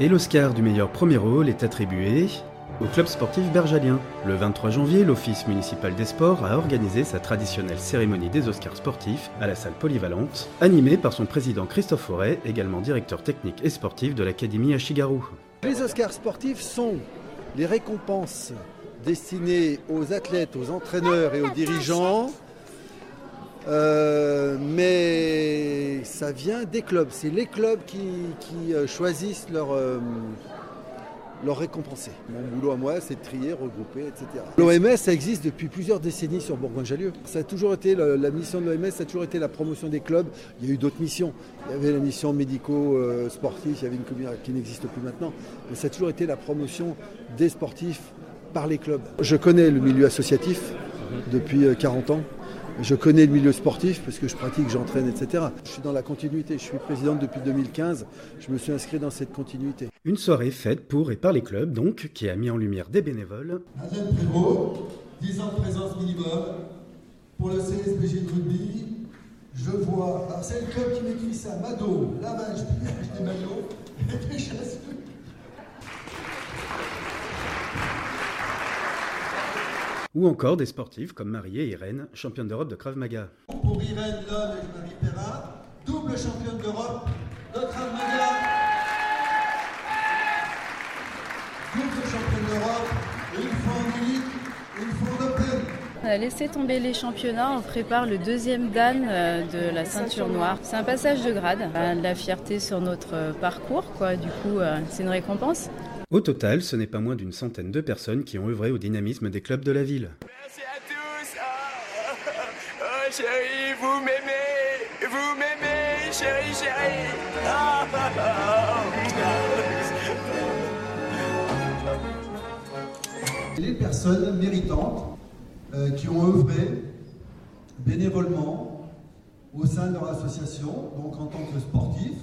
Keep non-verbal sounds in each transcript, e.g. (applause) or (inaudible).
Et l'Oscar du meilleur premier rôle est attribué au club sportif bergalien. Le 23 janvier, l'Office municipal des sports a organisé sa traditionnelle cérémonie des Oscars sportifs à la salle polyvalente, animée par son président Christophe Forêt, également directeur technique et sportif de l'Académie Ashigaru. Les Oscars sportifs sont les récompenses destinées aux athlètes, aux entraîneurs et aux dirigeants euh, mais ça vient des clubs. C'est les clubs qui, euh, choisissent leur, euh, leur récompenser. Mon boulot à moi, c'est de trier, regrouper, etc. L'OMS, ça existe depuis plusieurs décennies sur Bourgogne-Jallieu. Ça a toujours été, la, mission de l'OMS, ça a toujours été la promotion des clubs. Il y a eu d'autres missions. Il y avait la mission médico-sportive, il y avait une qui n'existe plus maintenant. Mais ça a toujours été la promotion des sportifs par les clubs. Je connais le milieu associatif depuis 40 ans. Je connais le milieu sportif parce que je pratique, j'entraîne, etc. Je suis dans la continuité. Je suis présidente depuis 2015. Je me suis inscrit dans cette continuité. Une soirée faite pour et par les clubs, donc, qui a mis en lumière des bénévoles. Adèle Prévost, 10 ans de présence minimum pour le CSBG de rugby. Je vois, c'est le club qui m'écrit ça, Mado, lavage, pliage des maillots (laughs) et des chasses. Ou encore des sportifs comme Marie et Irène, championnes d'Europe de Krav Maga. Pour Irène Lolle et Marie Perrin, double championne d'Europe de Krav Maga. Double championne d'Europe, une fois en élite, une fois en open. On a laissé tomber les championnats, on prépare le deuxième Dan euh, de la ceinture noire. C'est un passage de grade, de la fierté sur notre parcours, quoi. Du coup, euh, c'est une récompense. Au total, ce n'est pas moins d'une centaine de personnes qui ont œuvré au dynamisme des clubs de la ville. Merci à tous. Oh, oh, chérie, vous m'aimez Vous m'aimez, chérie, chérie. Les personnes méritantes euh, qui ont œuvré bénévolement au sein de leur association, donc en tant que sportifs,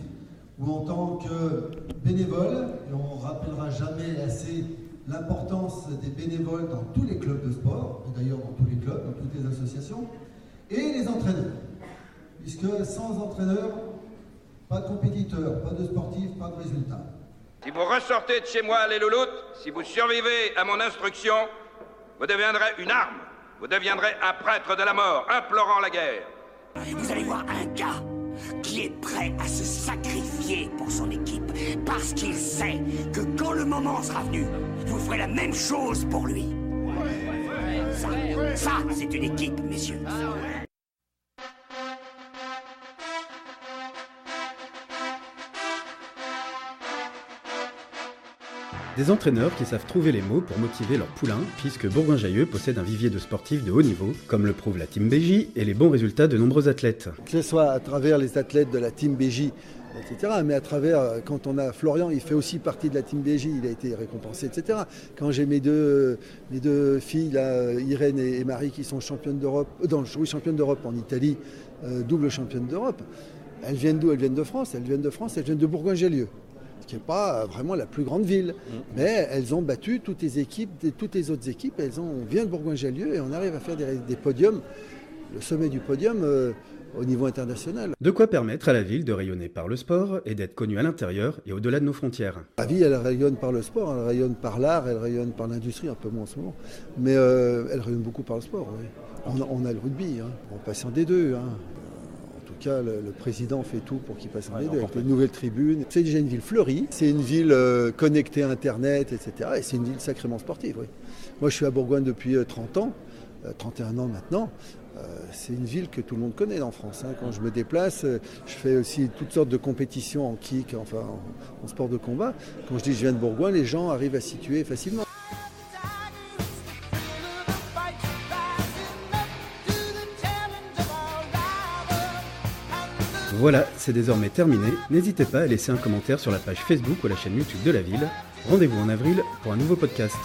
ou en tant que bénévole, et on ne rappellera jamais assez l'importance des bénévoles dans tous les clubs de sport, et d'ailleurs dans tous les clubs, dans toutes les associations, et les entraîneurs. Puisque sans entraîneur, pas de compétiteurs, pas de sportifs, pas de résultats. Si vous ressortez de chez moi, les louloutes, si vous survivez à mon instruction, vous deviendrez une arme. Vous deviendrez un prêtre de la mort, implorant la guerre. Vous allez voir un gars qui est prêt à se sacrifier pour son équipe, parce qu'il sait que quand le moment sera venu, vous ferez la même chose pour lui. Ça, c'est une équipe, messieurs. Des entraîneurs qui savent trouver les mots pour motiver leur poulain, puisque Bourgoin-Jallieu possède un vivier de sportifs de haut niveau, comme le prouve la Team BJ et les bons résultats de nombreux athlètes. Que ce soit à travers les athlètes de la Team BJ, etc. Mais à travers, euh, quand on a Florian, il fait aussi partie de la Team BJ, il a été récompensé, etc. Quand j'ai mes deux, filles, là, Irène et Marie, qui sont championnes d'Europe, euh, oui, championnes d'Europe en Italie, euh, double championne d'Europe, elles viennent d'où? Elles viennent de France, elles viennent de France, elles viennent de Bourgoin-Jallieu qui n'est pas vraiment la plus grande ville. Mm. Mais elles ont battu toutes les équipes, toutes les autres équipes. Elles ont, on vient de Bourgoin-Jallieu et on arrive à faire des, podiums, le sommet du podium euh, au niveau international. De quoi permettre à la ville de rayonner par le sport et d'être connue à l'intérieur et au-delà de nos frontières. La ville, elle rayonne par le sport, elle rayonne par l'art, elle rayonne par l'industrie, un peu moins en ce moment. Mais euh, elle rayonne beaucoup par le sport. On, a, le rugby, hein. on passe en D2. Hein le, président fait tout pour qu'il passe en ouais, avec les nouvelles tribunes. C'est déjà une ville fleurie, c'est une ville euh, connectée à Internet, etc. Et c'est une ville sacrément sportive. Moi, je suis à Bourgogne depuis 30 euh, ans, 31 euh, ans maintenant. c'est une ville que tout le monde connaît en France. Hein. Quand je me déplace, je fais aussi toutes sortes de compétitions en kick, enfin en, en sport de combat. Quand je dis que je viens de Bourgogne, les gens arrivent à situer facilement. Voilà, c'est désormais terminé. N'hésitez pas à laisser un commentaire sur la page Facebook ou la chaîne YouTube de la ville. Rendez-vous en avril pour un nouveau podcast.